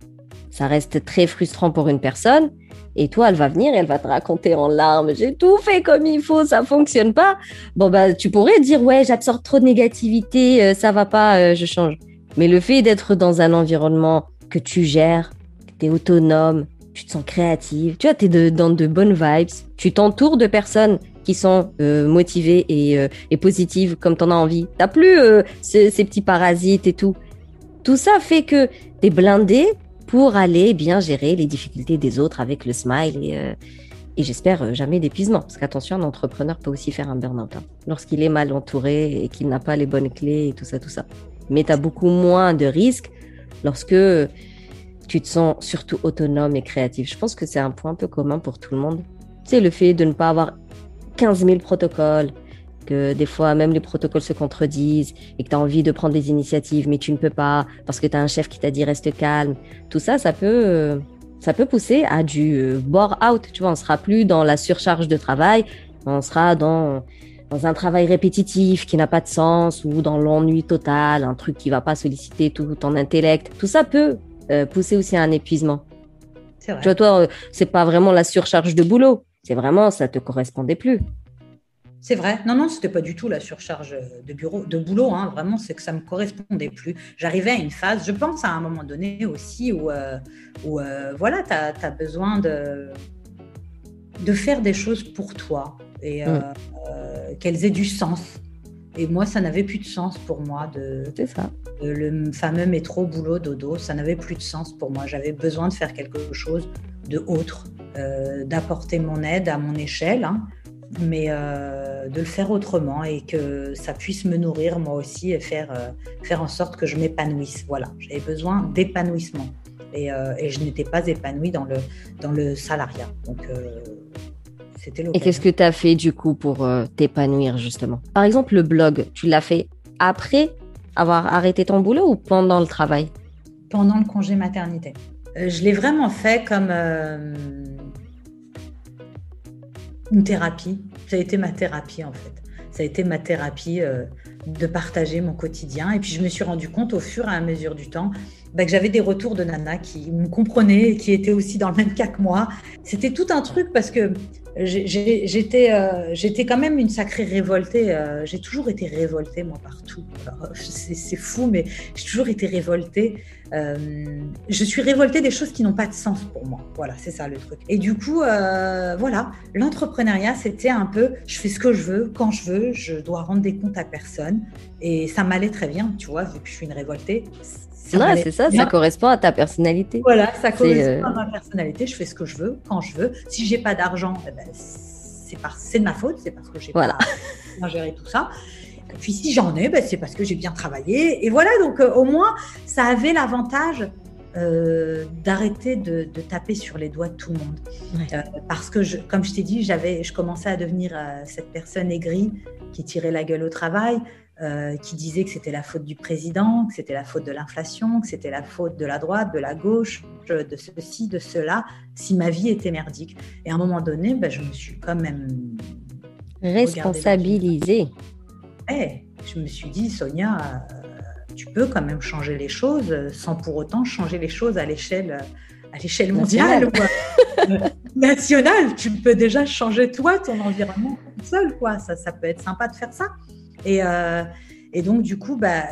Ça reste très frustrant pour une personne. Et toi, elle va venir et elle va te raconter en larmes, j'ai tout fait comme il faut, ça fonctionne pas. Bon, bah, tu pourrais dire, ouais, j'absorbe trop de négativité, euh, ça va pas, euh, je change. Mais le fait d'être dans un environnement que tu gères, que tu es autonome, tu te sens créative, tu vois, tu es dans de bonnes vibes, tu t'entoures de personnes qui sont euh, motivées et, euh, et positives comme tu en as envie. Tu plus euh, ce- ces petits parasites et tout. Tout ça fait que tu es blindé pour aller bien gérer les difficultés des autres avec le smile et, euh, j'espère euh, jamais d'épuisement. Parce qu'attention, un entrepreneur peut aussi faire un burn-out hein, lorsqu'il est mal entouré et qu'il n'a pas les bonnes clés et tout ça, tout ça. Mais tu as beaucoup moins de risques lorsque tu te sens surtout autonome et créatif. Je pense que c'est un point un peu commun pour tout le monde. C'est le fait de ne pas avoir 15 000 protocoles, que des fois même les protocoles se contredisent et que tu as envie de prendre des initiatives, mais tu ne peux pas parce que tu as un chef qui t'a dit reste calme. Tout ça, ça peut, euh, ça peut pousser à du euh, bore out. Tu vois, on sera plus dans la surcharge de travail, on sera dans dans un travail répétitif qui n'a pas de sens ou dans l'ennui total, un truc qui va pas solliciter tout ton intellect. Tout ça peut euh, pousser aussi à un épuisement. Vrai. Tu vois, toi, c'est pas vraiment la surcharge de boulot. C'est vraiment, ça te correspondait plus. C'est vrai. Non, non, c'était pas du tout la surcharge de bureau, de boulot. Hein. Vraiment, c'est que ça me correspondait plus. J'arrivais à une phase, je pense à un moment donné aussi où, euh, où euh, voilà, tu as, besoin de, de faire des choses pour toi et euh, mm. qu'elles aient du sens. Et moi, ça n'avait plus de sens pour moi de, ça. le fameux métro boulot dodo. Ça n'avait plus de sens pour moi. J'avais besoin de faire quelque chose de autre, d'apporter mon aide à mon échelle. Hein mais euh, de le faire autrement et que ça puisse me nourrir moi aussi et faire, euh, faire en sorte que je m'épanouisse. Voilà, j'avais besoin d'épanouissement et, euh, et, je n'étais pas épanouie dans le, dans le salariat. Donc, c'était Et qu'est-ce que tu as fait du coup pour t'épanouir justement? Par exemple, le blog, tu l'as fait après avoir arrêté ton boulot ou pendant le travail? Pendant le congé maternité. je l'ai vraiment fait comme une thérapie. Ça a été ma thérapie en fait. Ça a été ma thérapie euh, de partager mon quotidien. Et puis je me suis rendu compte au fur et à mesure du temps bah, que j'avais des retours de nana qui me comprenaient, qui étaient aussi dans le même cas que moi. C'était tout un truc parce que j'étais euh, j'étais quand même une sacrée révoltée. Euh, j'ai toujours été révoltée, moi, partout. C'est fou, mais j'ai toujours été révoltée. Euh, je suis révoltée des choses qui n'ont pas de sens pour moi. Voilà, c'est ça le truc. Et du coup, voilà, l'entrepreneuriat, c'était un peu, je fais ce que je veux, quand je veux, je dois rendre des comptes à personne. Et ça m'allait très bien, tu vois, vu que je suis une révoltée c'est ça, ça correspond à ta personnalité. Voilà, ça correspond à ma personnalité. Je fais ce que je veux, quand je veux. Si j'ai pas d'argent, eh ben, c'est de ma faute, c'est parce que j'ai voilà. pas géré tout ça. Et puis si j'en ai, ben, c'est parce que j'ai bien travaillé. Et voilà, donc euh, au moins, ça avait l'avantage euh, d'arrêter de, taper sur les doigts de tout le monde. Euh, parce que, je, comme je t'ai dit, j'avais, je commençais à devenir cette personne aigrie qui tirait la gueule au travail. Euh, qui disait que c'était la faute du président, que c'était la faute de l'inflation, que c'était la faute de la droite, de la gauche, de ceci, de cela, si ma vie était merdique. Et à un moment donné, ben, je me suis quand même... Responsabilisée. Eh, je me suis dit, Sonia, euh, tu peux quand même changer les choses sans pour autant changer les choses à l'échelle à l'échelle mondiale ou nationale. Tu peux déjà changer toi, ton environnement seul. Quoi. Ça, ça peut être sympa de faire ça. Et, euh, et donc, du coup, bah,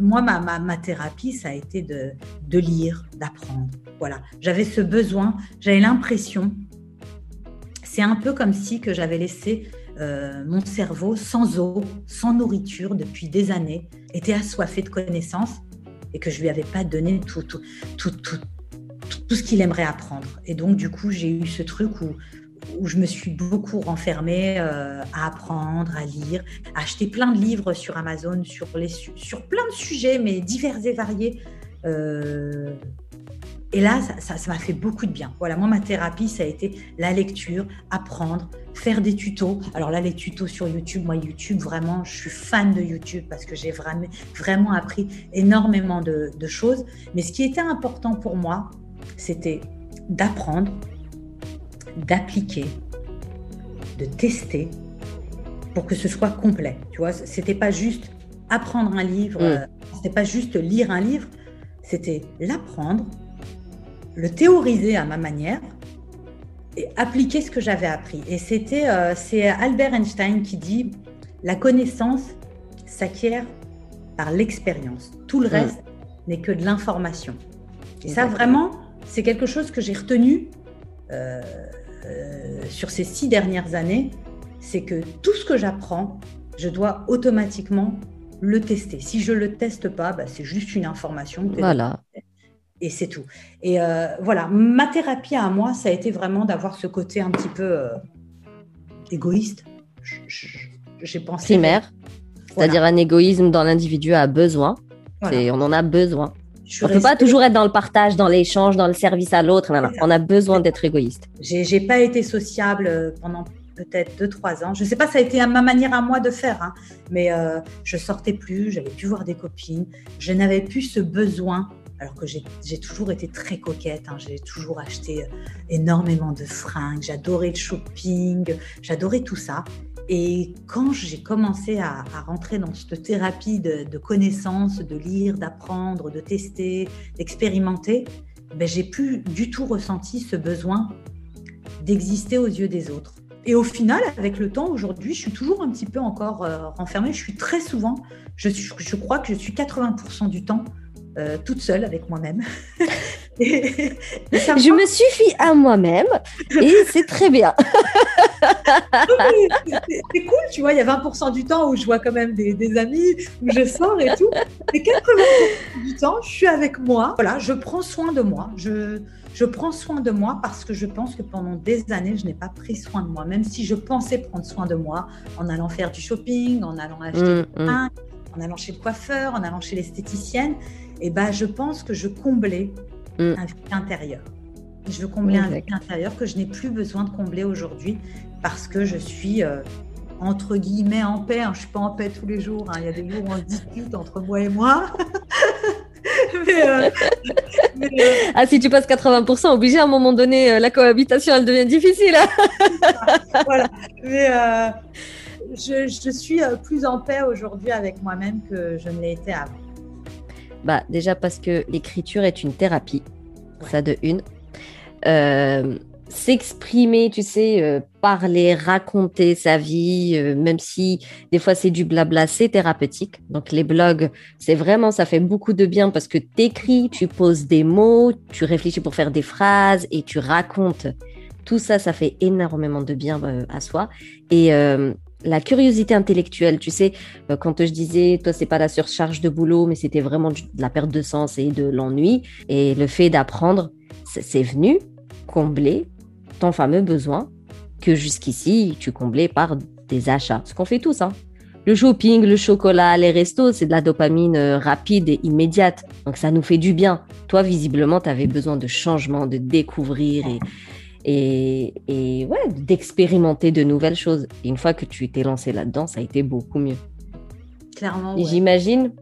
moi, ma, thérapie, ça a été de, lire, d'apprendre. Voilà. J'avais ce besoin, j'avais l'impression, c'est un peu comme si que j'avais laissé euh, mon cerveau sans eau, sans nourriture depuis des années, était assoiffé de connaissances et que je lui avais pas donné tout ce qu'il aimerait apprendre. Et donc, du coup, j'ai eu ce truc où où je me suis beaucoup renfermée euh, à apprendre, à lire, à acheter plein de livres sur Amazon sur, les, sur plein de sujets, mais divers et variés. Euh, et là, ça m'a fait beaucoup de bien. Voilà, moi, ma thérapie, ça a été la lecture, apprendre, faire des tutos. Alors là, les tutos sur YouTube, moi, YouTube, vraiment, je suis fan de YouTube parce que j'ai vraiment, vraiment appris énormément de, de choses. Mais ce qui était important pour moi, c'était d'apprendre, d'appliquer, de tester pour que ce soit complet. Tu vois, c'était pas juste apprendre un livre, mm. euh, c'était pas juste lire un livre, c'était l'apprendre, le théoriser à ma manière et appliquer ce que j'avais appris. Et c'était, euh, c'est Albert Einstein qui dit la connaissance s'acquiert par l'expérience. Tout le mm. reste n'est que de l'information. Et ça, vraiment, c'est quelque chose que j'ai retenu. Euh, euh, sur ces six dernières années, c'est que tout ce que j'apprends, je dois automatiquement le tester. Si je ne le teste pas, bah, c'est juste une information. voilà. Et c'est tout. Et euh, voilà, ma thérapie à moi, ça a été vraiment d'avoir ce côté un petit peu euh, égoïste. J'ai pensé. Primaire. C'est-à-dire un égoïsme dans l'individu a besoin. On en a besoin on ne peut pas toujours être dans le partage, dans l'échange, dans le service à l'autre. On a besoin d'être égoïste. J'ai pas été sociable euh, pendant peut-être deux, trois ans. Je ne sais pas, ça a été ma manière à moi de faire, hein. mais euh, je sortais plus, j'avais pu voir des copines, je n'avais plus ce besoin, alors que j'ai toujours été très coquette, hein. j'ai toujours acheté euh, énormément de fringues, j'adorais le shopping, j'adorais tout ça. Et quand j'ai commencé à, rentrer dans cette thérapie de, connaissances, de lire, d'apprendre, de tester, d'expérimenter, ben, j'ai plus du tout ressenti ce besoin d'exister aux yeux des autres. et au final, avec le temps, aujourd'hui, je suis toujours un petit peu encore euh, renfermée. Je suis très souvent, je, je crois que je suis 80% du temps euh, toute seule avec moi-même. je me suffis à moi-même et c'est très bien. c'est cool, tu vois, il y a 20% du temps où je vois quand même des, des amis, où je sors et tout. Mais 80% du temps, je suis avec moi. Voilà, je prends soin de moi. Je, je prends soin de moi parce que je pense que pendant des années, je n'ai pas pris soin de moi. Même si je pensais prendre soin de moi en allant faire du shopping, en allant acheter mmh, des mmh. en allant chez le coiffeur, en allant chez l'esthéticienne, et eh ben, je pense que je comblais mmh. un vide intérieur. Je veux combler un vide intérieur que je n'ai plus besoin de combler aujourd'hui parce que je suis euh, entre guillemets en paix. Hein. Je ne suis pas en paix tous les jours. Hein. Il y a des jours où on se dispute entre moi et moi. Euh, euh, ah, si tu passes 80%, obligé à un moment donné, la cohabitation, elle devient difficile. voilà. Mais je, suis plus en paix aujourd'hui avec moi-même que je ne l'ai été avant. Bah, déjà parce que l'écriture est une thérapie. Ça de une s'exprimer, tu sais, euh, parler, raconter sa vie, euh, même si des fois c'est du blabla, c'est thérapeutique. Donc les blogs, c'est vraiment, ça fait beaucoup de bien parce que tu écris, tu poses des mots, tu réfléchis pour faire des phrases et tu racontes. Tout ça, ça fait énormément de bien euh, à soi. Et la curiosité intellectuelle, tu sais, quand je disais, toi, c'est pas la surcharge de boulot, mais c'était vraiment de la perte de sens et de l'ennui. Et le fait d'apprendre, c'est venu combler ton fameux besoin que jusqu'ici tu comblais par des achats. Ce qu'on fait tous. Hein. Le shopping, le chocolat, les restos, c'est de la dopamine euh, rapide et immédiate. Donc ça nous fait du bien. Toi, visiblement, tu avais besoin de changement, de découvrir et, et, ouais, d'expérimenter de nouvelles choses. Et une fois que tu t'es lancé là-dedans, ça a été beaucoup mieux. Clairement. J'imagine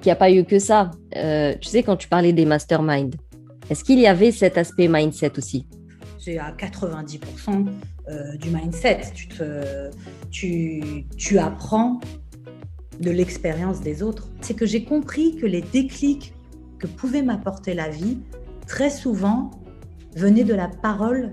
qu'il n'y a pas eu que ça. Euh, tu sais, quand tu parlais des masterminds, est-ce qu'il y avait cet aspect mindset aussi? À 90% euh, du mindset. Tu, te, tu, tu apprends de l'expérience des autres. C'est que j'ai compris que les déclics que pouvait m'apporter la vie, très souvent, venaient de la parole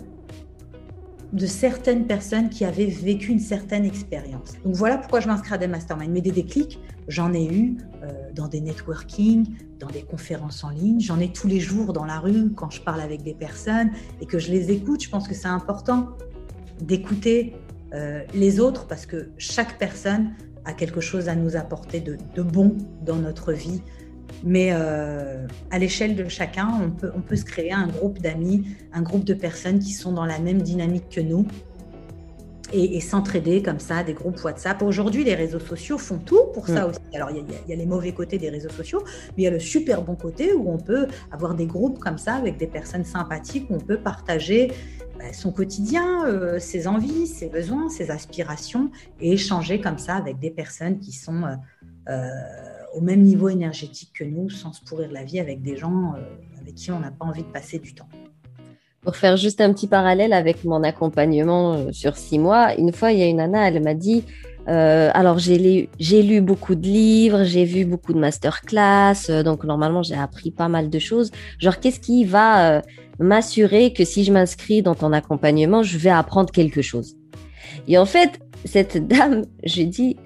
de certaines personnes qui avaient vécu une certaine expérience. Donc voilà pourquoi je m'inscris à des masterminds. Mais des déclics, j'en ai eu euh, dans des networking, dans des conférences en ligne, j'en ai tous les jours dans la rue quand je parle avec des personnes et que je les écoute. Je pense que c'est important d'écouter euh, les autres parce que chaque personne a quelque chose à nous apporter de bon dans notre vie, mais euh, à l'échelle de chacun, on peut, on peut se créer un groupe d'amis, un groupe de personnes qui sont dans la même dynamique que nous et, s'entraider comme ça, des groupes WhatsApp. Aujourd'hui, les réseaux sociaux font tout pour ça mm. aussi. Alors, il y, a les mauvais côtés des réseaux sociaux, mais il y a le super bon côté où on peut avoir des groupes comme ça avec des personnes sympathiques, où on peut partager bah, son quotidien, euh, ses envies, ses besoins, ses aspirations et échanger comme ça avec des personnes qui sont... Euh, euh, au même niveau énergétique que nous, sans se pourrir la vie avec des gens euh, avec qui on n'a pas envie de passer du temps. Pour faire juste un petit parallèle avec mon accompagnement euh, sur six mois, une fois, il y a une nana, elle m'a dit, euh, alors j'ai lu, beaucoup de livres, j'ai vu beaucoup de masterclass, donc normalement j'ai appris pas mal de choses. Genre, qu'est-ce qui va m'assurer que si je m'inscris dans ton accompagnement, je vais apprendre quelque chose? Et en fait, cette dame, je dis,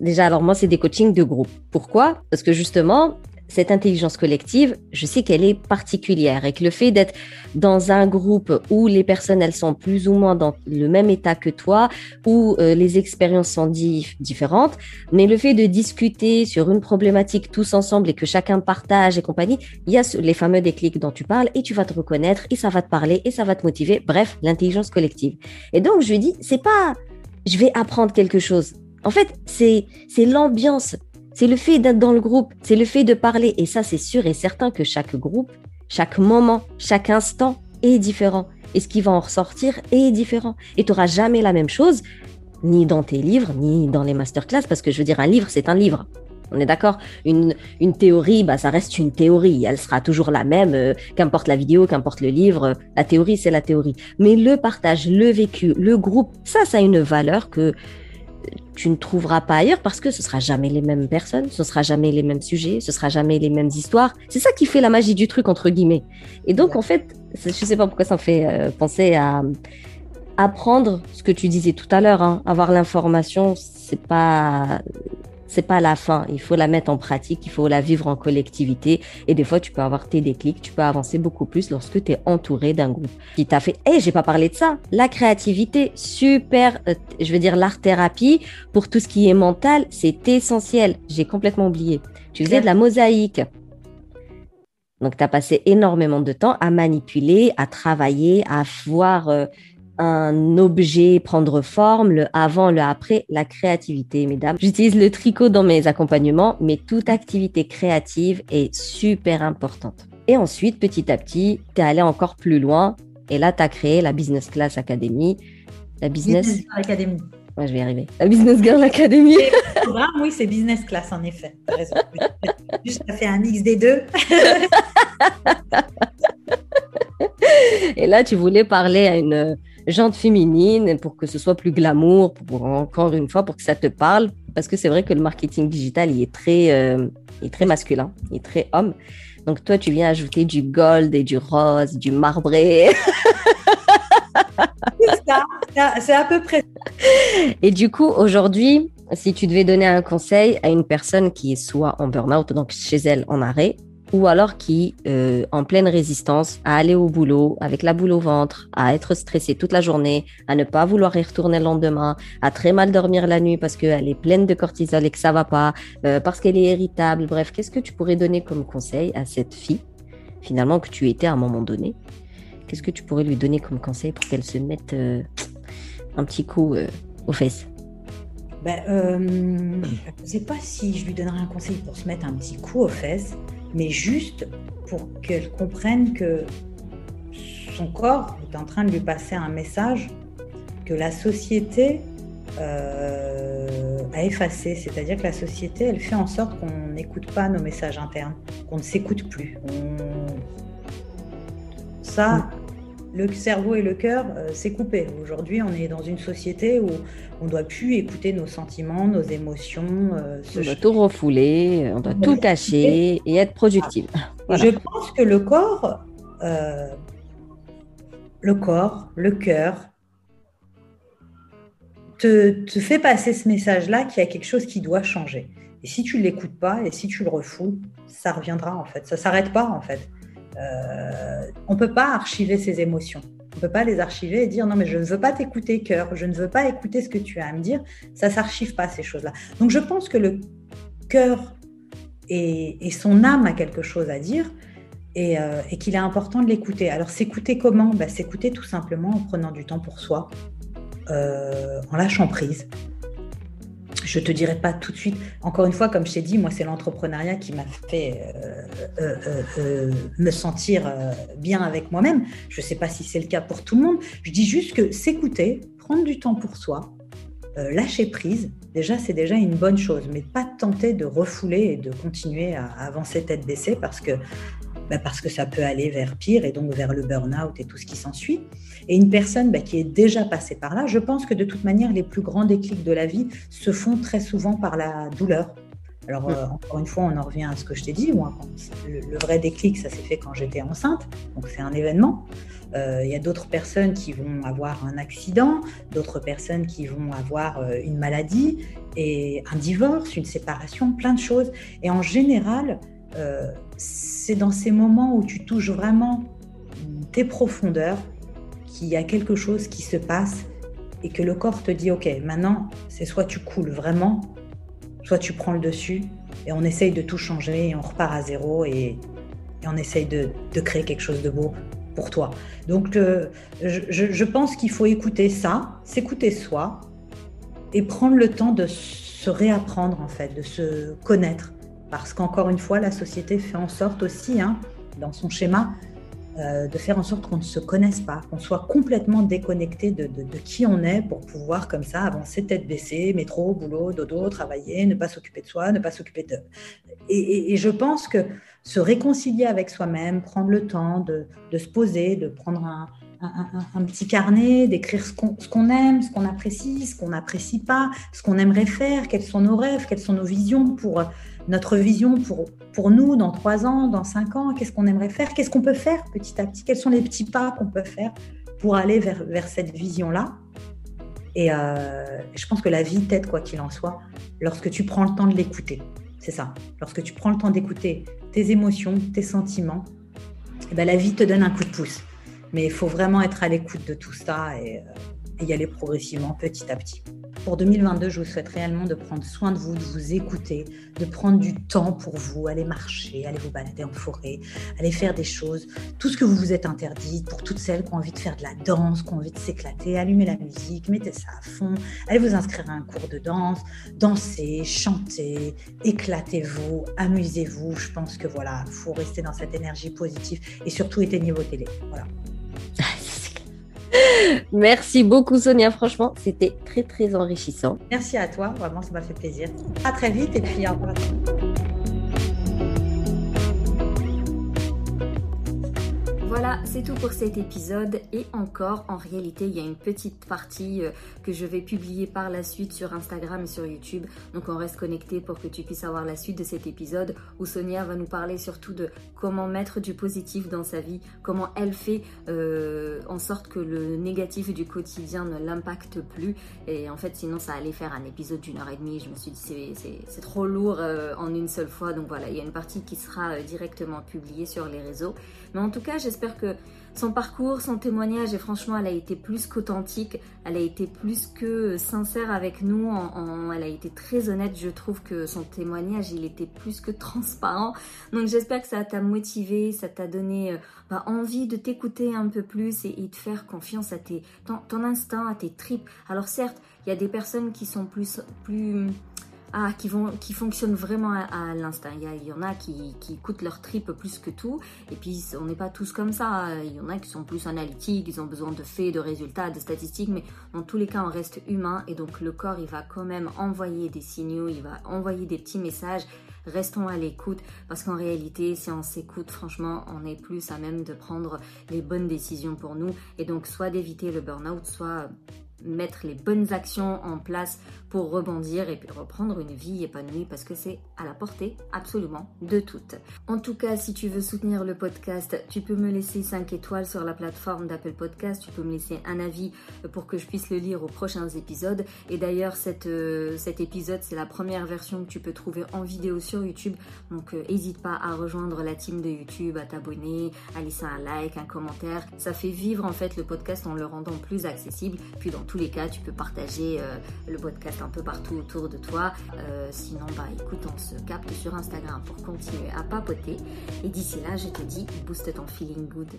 Déjà, alors moi, c'est des coachings de groupe. Pourquoi? Parce que justement, cette intelligence collective, je sais qu'elle est particulière et que le fait d'être dans un groupe où les personnes, elles sont plus ou moins dans le même état que toi, où euh, les expériences sont différentes, mais le fait de discuter sur une problématique tous ensemble et que chacun partage et compagnie, il y a les fameux déclics dont tu parles et tu vas te reconnaître et ça va te parler et ça va te motiver. Bref, l'intelligence collective. Et donc, je dis, c'est pas, je vais apprendre quelque chose en fait, c'est l'ambiance, c'est le fait d'être dans le groupe, c'est le fait de parler. Et ça, c'est sûr et certain que chaque groupe, chaque moment, chaque instant est différent. Et ce qui va en ressortir est différent. Et tu n'auras jamais la même chose, ni dans tes livres, ni dans les masterclass, parce que je veux dire, un livre, c'est un livre. On est d'accord? Une, une, théorie, bah, ça reste une théorie. Elle sera toujours la même, euh, qu'importe la vidéo, qu'importe le livre. La théorie, c'est la théorie. Mais le partage, le vécu, le groupe, ça, ça a une valeur que tu ne trouveras pas ailleurs parce que ce sera jamais les mêmes personnes, ce sera jamais les mêmes sujets, ce sera jamais les mêmes histoires. C'est ça qui fait la magie du truc entre guillemets. Et donc en fait, je sais pas pourquoi ça me fait euh, penser à apprendre ce que tu disais tout à l'heure, hein, avoir l'information, c'est pas c'est pas la fin. Il faut la mettre en pratique, il faut la vivre en collectivité. Et des fois, tu peux avoir tes déclics, tu peux avancer beaucoup plus lorsque tu es entouré d'un groupe qui t'a fait. Eh, j'ai pas parlé de ça. La créativité, super. Euh, je veux dire, l'art thérapie pour tout ce qui est mental, c'est essentiel. J'ai complètement oublié. Tu faisais de la mosaïque. Donc, tu as passé énormément de temps à manipuler, à travailler, à voir euh, un objet prendre forme, le avant, le après, la créativité, mesdames. J'utilise le tricot dans mes accompagnements, mais toute activité créative est super importante. Et ensuite, petit à petit, tu es allé encore plus loin et là, tu as créé la Business Class Academy. La Business, Business Academy. Ouais, je vais y arriver. La Business Girl Academy. Programme, oui, c'est Business Class, en effet. Juste, ça fait un mix des deux. Et là, tu voulais parler à une jante féminine pour que ce soit plus glamour, pour, encore une fois, pour que ça te parle. Parce que c'est vrai que le marketing digital, il est très, euh, il est très masculin, il est très homme. Donc toi, tu viens ajouter du gold et du rose, du marbré. c'est à peu près. Et du coup, aujourd'hui, si tu devais donner un conseil à une personne qui est soit en burn-out, donc chez elle en arrêt, ou alors qui, euh, en pleine résistance, à aller au boulot avec la boule au ventre, à être stressée toute la journée, à ne pas vouloir y retourner le lendemain, à très mal dormir la nuit parce qu'elle est pleine de cortisol et que ça va pas, euh, parce qu'elle est irritable. Bref, qu'est-ce que tu pourrais donner comme conseil à cette fille, finalement, que tu étais à un moment donné? Qu'est-ce que tu pourrais lui donner comme conseil pour qu'elle se mette euh, un petit coup aux fesses? Ben, Je ne sais pas si je lui donnerais un conseil pour se mettre un petit coup aux fesses mais juste pour qu'elle comprenne que son corps est en train de lui passer un message que la société euh, a effacé. C'est-à-dire que la société, elle fait en sorte qu'on n'écoute pas nos messages internes, qu'on ne s'écoute plus. Ça, le cerveau et le cœur, euh, c'est coupé. Aujourd'hui, on est dans une société où on doit plus écouter nos sentiments, nos émotions. Euh, on doit tout refouler, on doit tout cacher et être productif. Je pense que le corps, euh, le corps, le cœur, te, te, fait passer ce message-là qu'il y a quelque chose qui doit changer. Et si tu ne l'écoutes pas et si tu le refoules, ça reviendra en fait. Ça s'arrête pas en fait. Euh, on ne peut pas archiver ses émotions. On ne peut pas les archiver et dire non mais je ne veux pas t'écouter cœur, je ne veux pas écouter ce que tu as à me dire. Ça s'archive pas ces choses-là. Donc je pense que le cœur et, son âme a quelque chose à dire et, euh, qu'il est important de l'écouter. Alors s'écouter comment? Bah, S'écouter tout simplement en prenant du temps pour soi, euh, en lâchant prise, je te dirai pas tout de suite. Encore une fois, comme je t'ai dit, moi, c'est l'entrepreneuriat qui m'a fait euh, euh, euh, me sentir bien avec moi-même. Je ne sais pas si c'est le cas pour tout le monde. Je dis juste que s'écouter, prendre du temps pour soi, lâcher prise, déjà, c'est déjà une bonne chose. Mais pas tenter de refouler et de continuer à avancer tête baissée parce que bah, parce que ça peut aller vers pire et donc vers le burn-out et tout ce qui s'ensuit. Et une personne bah, qui est déjà passée par là, je pense que de toute manière, les plus grands déclics de la vie se font très souvent par la douleur. Alors, euh, encore une fois, on en revient à ce que je t'ai dit. Moi, le, vrai déclic, ça s'est fait quand j'étais enceinte. Donc, c'est un événement. Euh, il y a d'autres personnes qui vont avoir un accident, d'autres personnes qui vont avoir euh, une maladie et un divorce, une séparation, plein de choses. Et en général, c'est dans ces moments où tu touches vraiment tes profondeurs qu'il y a quelque chose qui se passe et que le corps te dit ok maintenant c'est soit tu coules vraiment soit tu prends le dessus et on essaye de tout changer et on repart à zéro et, on essaye de, créer quelque chose de beau pour toi. Donc je, pense qu'il faut écouter ça s'écouter soi et prendre le temps de se réapprendre en fait de se connaître parce qu'encore une fois, la société fait en sorte aussi, hein, dans son schéma, euh, de faire en sorte qu'on ne se connaisse pas, qu'on soit complètement déconnecté de, qui on est pour pouvoir comme ça avancer tête baissée, métro, boulot, dodo, travailler, ne pas s'occuper de soi, ne pas s'occuper de... Et, je pense que se réconcilier avec soi-même, prendre le temps de, se poser, de prendre un, un, petit carnet, d'écrire ce qu'on aime, ce qu'on apprécie, ce qu'on n'apprécie pas, ce qu'on aimerait faire, quels sont nos rêves, quelles sont nos visions pour notre vision pour, pour nous dans trois ans, dans cinq ans, qu'est-ce qu'on aimerait faire, qu'est-ce qu'on peut faire petit à petit, quels sont les petits pas qu'on peut faire pour aller vers, vers cette vision-là. Et euh, je pense que la vie t'aide, quoi qu'il en soit, lorsque tu prends le temps de l'écouter. C'est ça. Lorsque tu prends le temps d'écouter tes émotions, tes sentiments, eh ben, la vie te donne un coup de pouce. Mais il faut vraiment être à l'écoute de tout ça et, euh, et y aller progressivement, petit à petit. Pour 2022, je vous souhaite réellement de prendre soin de vous, de vous écouter, de prendre du temps pour vous, aller marcher, aller vous balader en forêt, aller faire des choses, tout ce que vous vous êtes interdit, pour toutes celles qui ont envie de faire de la danse, qui ont envie de s'éclater, allumer la musique, mettez ça à fond, allez vous inscrire à un cours de danse, dansez, chantez, éclatez-vous, amusez-vous. Je pense que voilà, faut rester dans cette énergie positive et surtout éteignez vos télés. Voilà. Merci beaucoup Sonia, franchement, c'était très très enrichissant. Merci à toi, vraiment ça m'a fait plaisir. À très vite et puis au revoir. Voilà, c'est tout pour cet épisode. Et encore, en réalité, il y a une petite partie euh, que je vais publier par la suite sur Instagram et sur YouTube. Donc on reste connecté pour que tu puisses avoir la suite de cet épisode où Sonia va nous parler surtout de comment mettre du positif dans sa vie, comment elle fait euh, en sorte que le négatif du quotidien ne l'impacte plus. Et en fait, sinon, ça allait faire un épisode d'une heure et demie. Je me suis dit, c'est trop lourd euh, en une seule fois. Donc voilà, il y a une partie qui sera directement publiée sur les réseaux. Mais en tout cas, j'espère que son parcours, son témoignage, et franchement, elle a été plus qu'authentique, elle a été plus que sincère avec nous, elle a été très honnête, je trouve que son témoignage, il était plus que transparent. Donc j'espère que ça t'a motivé, ça t'a donné euh, bah, envie de t'écouter un peu plus et, de faire confiance à tes, ton, ton instinct, à tes tripes. Alors certes, il y a des personnes qui sont plus... plus ah, qui, vont, qui fonctionnent vraiment à, l'instinct. Il y, en a qui, qui écoutent leur trip plus que tout. Et puis, on n'est pas tous comme ça. Il y en a qui sont plus analytiques, ils ont besoin de faits, de résultats, de statistiques. Mais dans tous les cas, on reste humain. Et donc, le corps, il va quand même envoyer des signaux, il va envoyer des petits messages. Restons à l'écoute parce qu'en réalité, si on s'écoute, franchement, on est plus à même de prendre les bonnes décisions pour nous. Et donc, soit d'éviter le burn-out, soit mettre les bonnes actions en place pour rebondir et puis reprendre une vie épanouie parce que c'est à la portée absolument de toutes. En tout cas, si tu veux soutenir le podcast, tu peux me laisser 5 étoiles sur la plateforme d'Apple Podcast, tu peux me laisser un avis pour que je puisse le lire aux prochains épisodes. Et d'ailleurs, euh, cet épisode, c'est la première version que tu peux trouver en vidéo sur YouTube. Donc, n'hésite euh, pas à rejoindre la team de YouTube, à t'abonner, à laisser un like, un commentaire. Ça fait vivre en fait le podcast en le rendant plus accessible. Puis dans les cas, tu peux partager euh, le podcast un peu partout autour de toi. Euh, sinon, bah écoute, on se capte sur Instagram pour continuer à papoter. Et d'ici là, je te dis, booste ton feeling good.